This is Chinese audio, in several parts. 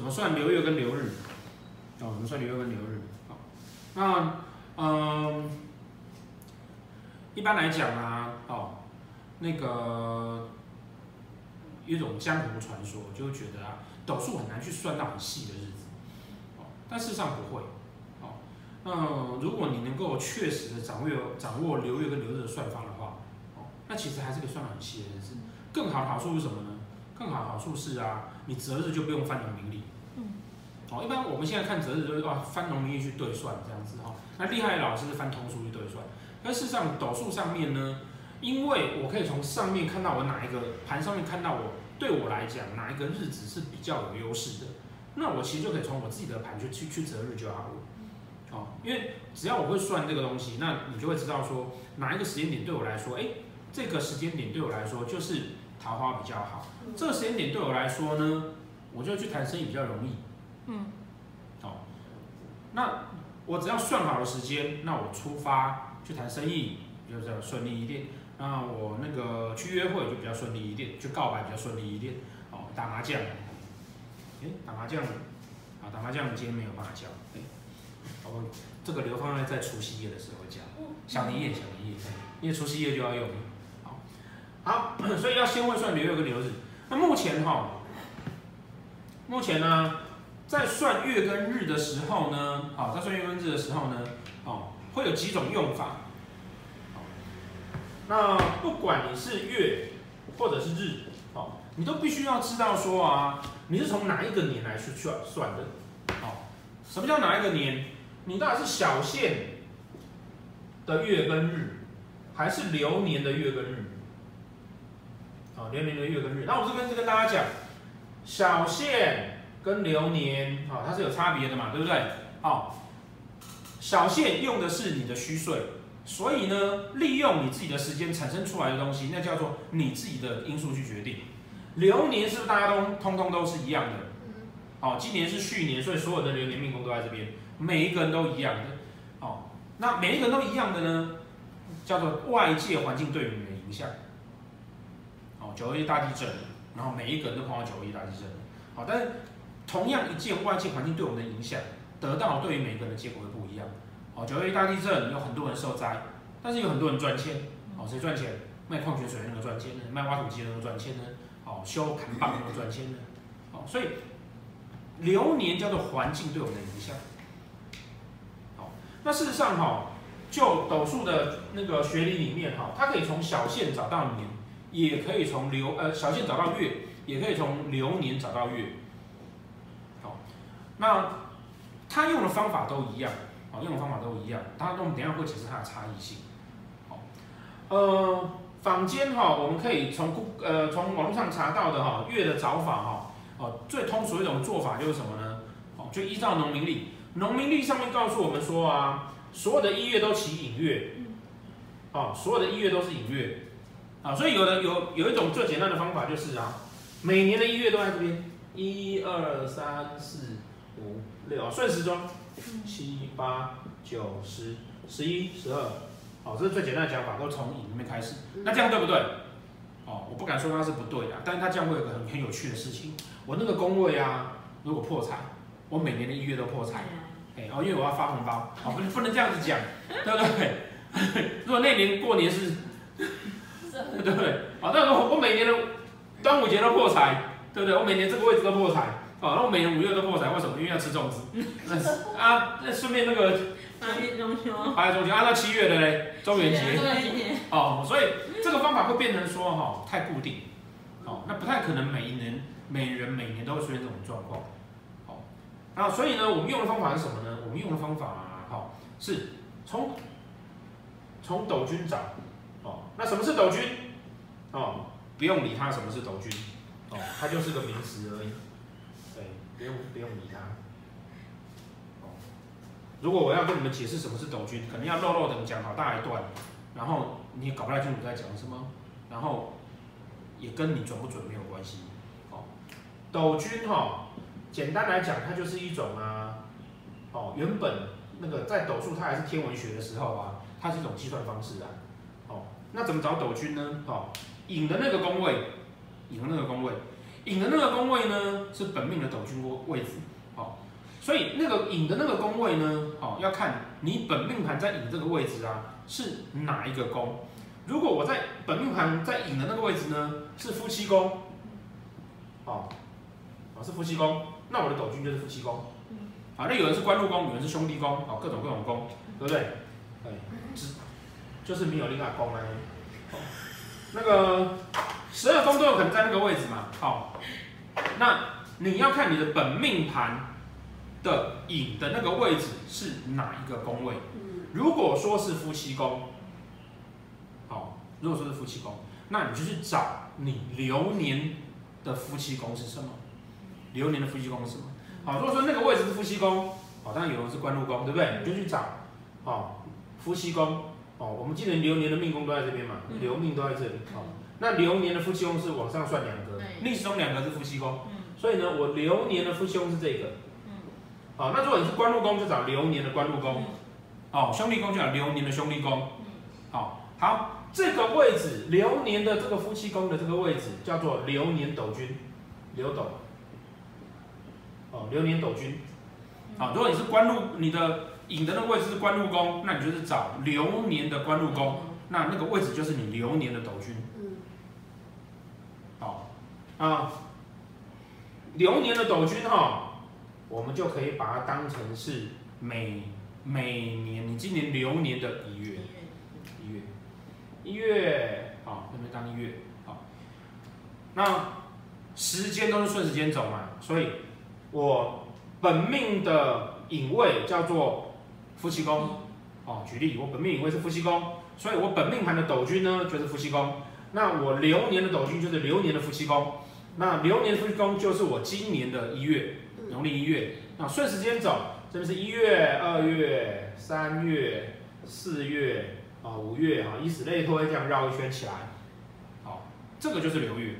怎么算流月跟流日，哦，怎么算流月跟流日？好，那嗯，一般来讲啊，哦，那个一种江湖传说，就会觉得啊，斗数很难去算到很细的日子，哦，但事实上不会，哦，那如果你能够确实的掌握掌握流月跟流日的算法的话，哦，那其实还是可以算到很细的日子。更好的好处是什么呢？更好的好处是啊，你择日就不用翻农民历。嗯。哦，一般我们现在看择日就是哇，翻农民历去对算这样子哈。那厉害的老师是翻通书去对算。但事实上，斗数上面呢，因为我可以从上面看到我哪一个盘上面看到我对我来讲哪一个日子是比较有优势的，那我其实就可以从我自己的盘去去去择日就好了。哦，因为只要我会算这个东西，那你就会知道说哪一个时间点对我来说，哎，这个时间点对我来说就是。桃花比较好，这个时间点对我来说呢，我就去谈生意比较容易。嗯，好，那我只要算好了时间，那我出发去谈生意就比较顺利一点。那我那个去约会就比较顺利一点，去告白比较顺利一点。哦，打麻将，哎，打麻将，啊，打麻将今天没有办法教。哎，哦这个留放在在除夕夜的时候讲，小年夜，小年夜，因为除夕夜就要用。好，所以要先会算月跟流日。那目前哈，目前呢，在算月跟日的时候呢，好，在算月跟日的时候呢，哦，会有几种用法。那不管你是月或者是日，哦，你都必须要知道说啊，你是从哪一个年来去算算的。哦，什么叫哪一个年？你到底是小限的月跟日，还是流年的月跟日？啊，流年的月跟日，那我这边就跟大家讲，小限跟流年，啊，它是有差别的嘛，对不对？好，小限用的是你的虚岁，所以呢，利用你自己的时间产生出来的东西，那叫做你自己的因素去决定。流年是不是大家都通通都是一样的？好，今年是去年，所以所有的流年命宫都在这边，每一个人都一样的。好，那每一个人都一样的呢，叫做外界环境对你的影响。哦九二一大地震，然后每一个人都碰到九二一大地震，好，但是同样一件外界环境对我们的影响，得到对于每个人的结果会不一样。哦，九二一大地震有很多人受灾，但是有很多人赚钱。哦，谁赚钱？卖矿泉水那个赚钱呢，卖挖土机的那个赚钱呢？哦，修砍棒那个赚钱呢？哦，所以流年叫做环境对我们的影响。好，那事实上哈，就斗数的那个学理里面哈，它可以从小线找到年。也可以从流呃小限找到月，也可以从流年找到月。好，那他用的方法都一样，好，用的方法都一样。他我们等下会解释它的差异性。好，呃，坊间哈，我们可以从呃从网络上查到的哈月的找法哈，哦，最通俗一种做法就是什么呢？哦，就依照农民历，农民历上面告诉我们说啊，所有的一月都起寅月，哦，所有的一月都是寅月。啊，所以有的有有一种最简单的方法就是啊，每年的一月都在这边，一二三四五六啊，顺时钟，七八九十十一十二，好，这是最简单的讲法，都从乙那边开始。那这样对不对？哦，我不敢说它是不对的，但是它这样会有个很很有趣的事情，我那个工位啊，如果破产，我每年的一月都破产，哎，哦，因为我要发红包，哦，不不能这样子讲，对不对？如果那年过年是。对不对？啊，那我我每年的端午节都破财，对不对？我每年这个位置都破财，啊，那我每年五月都破财，为什么？因为要吃粽子。啊，那顺便那个八月中秋，八月中秋，啊，照七月的嘞，中元节。哦，所以这个方法会变成说哈，太固定，哦，那不太可能每一年每人每年都会出现这种状况。好，那所以呢，我们用的方法是什么呢？我们用的方法啊，哈，是从从斗君找。哦，那什么是斗军？哦，不用理他什么是斗军，哦，它就是个名词而已。对，不用不用理他。哦，如果我要跟你们解释什么是斗军，可能要肉肉的讲好大一段，然后你也搞不太清楚在讲什么，然后也跟你准不准没有关系。哦，斗军哈、哦，简单来讲，它就是一种啊，哦，原本那个在斗数它还是天文学的时候啊，它是一种计算方式啊。那怎么找斗君呢？哦，引的那个宫位，引的那个宫位，引的那个宫位呢是本命的斗君位位置，好，所以那个引的那个宫位呢，好，要看你本命盘在寅这个位置啊是哪一个宫。如果我在本命盘在引的那个位置呢是夫妻宫，好，啊是夫妻宫，那我的斗君就是夫妻宫。好，那有人是官禄宫，有人是兄弟宫，哦，各种各种宫，对不对？就是没有另外宫呢。那个十二宫都有可能在那个位置嘛。好，那你要看你的本命盘的引的那个位置是哪一个宫位。如果说是夫妻宫，好，如果说是夫妻宫，那你就去找你流年的夫妻宫是什么？流年的夫妻宫是什么？好，如果说那个位置是夫妻宫，好，当然有人是官禄宫，对不对？你就去找，好，夫妻宫，哦，我们记得流年的命宫都在这边嘛，流命都在这里，好，那流年的夫妻宫是往上算两个，历史中两个是夫妻宫，所以呢，我流年的夫妻宫是这个，好，那如果你是官禄宫，就找流年的官禄宫，哦，兄弟宫就找流年的兄弟宫，好，好，这个位置流年的这个夫妻宫的这个位置叫做流年斗君，流斗。哦，流年斗君，好，如果你是官禄，你的寅的那个位置是官禄宫，那你就是找流年的官禄宫，那那个位置就是你流年的斗君。嗯。好，啊，流年的斗君哈，我们就可以把它当成是每每年你今年流年的一月，一月，一月，好，那边当一月，好，那时间都是顺时间走嘛，所以。我本命的引位叫做夫妻宫，哦，举例，我本命寅位是夫妻宫，所以我本命盘的斗君呢就是夫妻宫。那我流年的斗君就是流年的夫妻宫。那流年夫妻宫就是我今年的一月，农历一月。那顺时间走，这边是一月、二月、三月、四月啊、五月啊，以此类推，这样绕一圈起来。好，这个就是流月，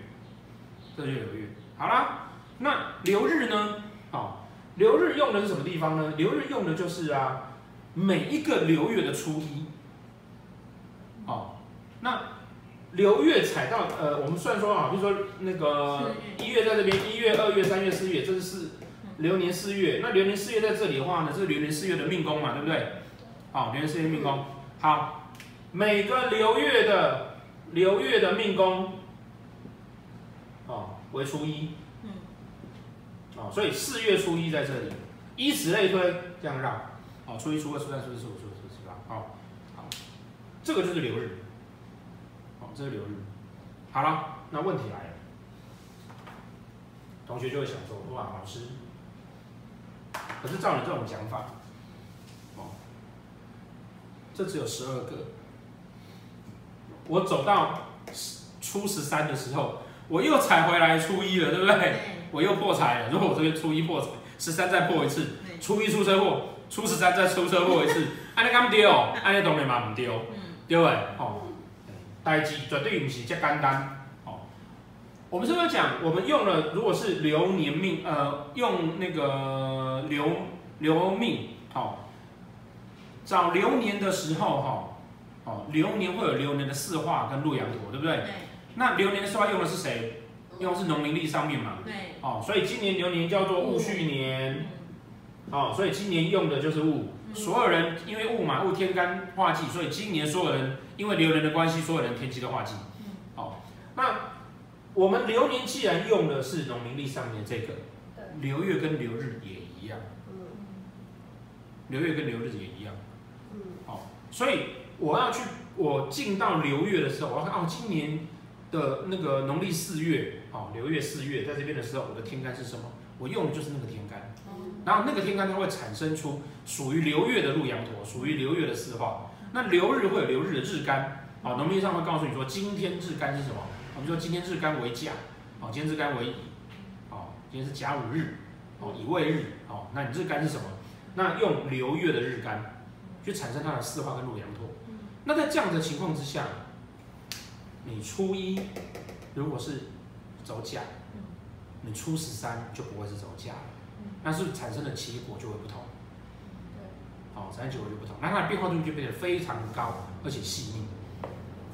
这就是流月。好啦。那流日呢？好，流日用的是什么地方呢？流日用的就是啊，每一个流月的初一。哦，那流月踩到呃，我们算说啊，比如说那个一月在这边，一月、二月、三月、四月，这是四流年四月。那流年四月在这里的话呢，这是流年四月的命宫嘛，对不对？好，流年四月命宫。好，每个流月的流月的命宫，哦，为初一。哦所以四月初一在这里，以此类推，这样绕，好，初一、初二、初三、初四、初五、初六、初七、初八，好，好，这个就是流日，好，这是流日，好了，那问题来了，同学就会想说，哇，老师，可是照你这种讲法，哦，这只有十二个，我走到初十三的时候，我又踩回来初一了，对不对？我又破财了。如果我这边初一破财，十三再破一次，初一出车祸，初十三再出车祸一次，安尼敢丢？安尼当然嘛唔丢，对不对？哦，代志绝对不是这简单。哦，我们是不是讲，我们用了，如果是流年命，呃，用那个流流命，好、哦，找流年的时候，哈，哦，流年会有流年的四化跟洛阳陀，对不对？对。那流年的四化用的是谁？用的是农民历上面嘛，对，哦，所以今年流年叫做戊戌年，哦，所以今年用的就是戊，所有人因为戊嘛，戊天干化忌，所以今年所有人因为流年的关系，所有人天机都化忌，哦，那我们流年既然用的是农民历上面这个，流月跟流日也一样，流月跟流日也一样，哦，所以我要去我进到流月的时候，我要看哦，今年的那个农历四月。哦，流月四月在这边的时候，我的天干是什么？我用的就是那个天干，然后那个天干它会产生出属于流月的鹿羊陀，属于流月的四化。那流日会有流日的日干，好，农历上会告诉你说今天日干是什么？我们说今天日干为甲，好，今天日干为乙，好，今天是甲午日，哦，乙未日，哦，那你日干是什么？那用流月的日干去产生它的四化跟鹿羊陀。那在这样的情况之下，你初一如果是走甲，你初十三就不会是走价了，那是产生的结果就会不同，好，产生结果就不同，那它的变化度就变得非常高，而且细腻，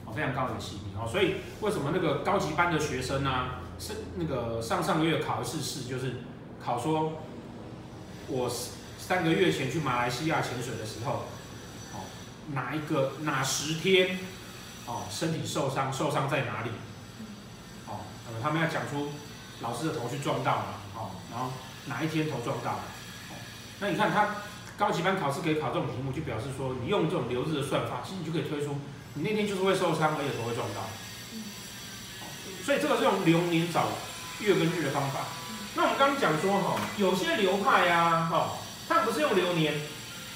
哦，非常高而且细腻，哦，所以为什么那个高级班的学生呢，是那个上上个月考一次试，就是考说，我三个月前去马来西亚潜水的时候，哦，哪一个哪十天，哦，身体受伤，受伤在哪里？哦，那么，他们要讲出老师的头去撞到了，哦，然后哪一天头撞到了？哦，那你看他高级班考试可以考这种题目，就表示说你用这种流日的算法，其实你就可以推出你那天就是会受伤，而且头会撞到。所以这个是用流年找月跟日的方法。那我们刚刚讲说哈，有些流派呀，哈，他们不是用流年，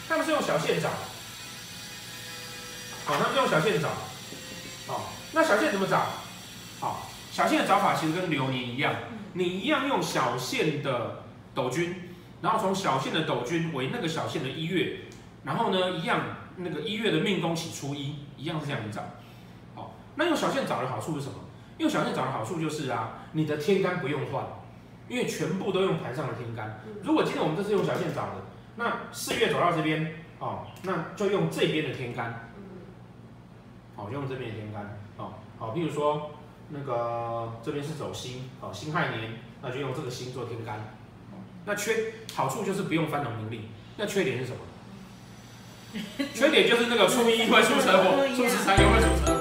他们是用小线找。好，他们用小线找。好，那小线怎么找？好，小线的找法其实跟流年一样，你一样用小线的斗君，然后从小线的斗君为那个小线的一月，然后呢，一样那个一月的命宫起初一，一样是这样子找。好，那用小线找的好处是什么？用小线找的好处就是啊，你的天干不用换，因为全部都用盘上的天干。如果今天我们这是用小线找的，那四月走到这边哦，那就用这边的天干，好，用这边的天干，哦，好，比如说那个这边是走辛，哦，辛亥年，那就用这个辛做天干。那缺好处就是不用翻农民历，那缺点是什么？缺点就是那个初一会出车祸，初十三又会出车祸。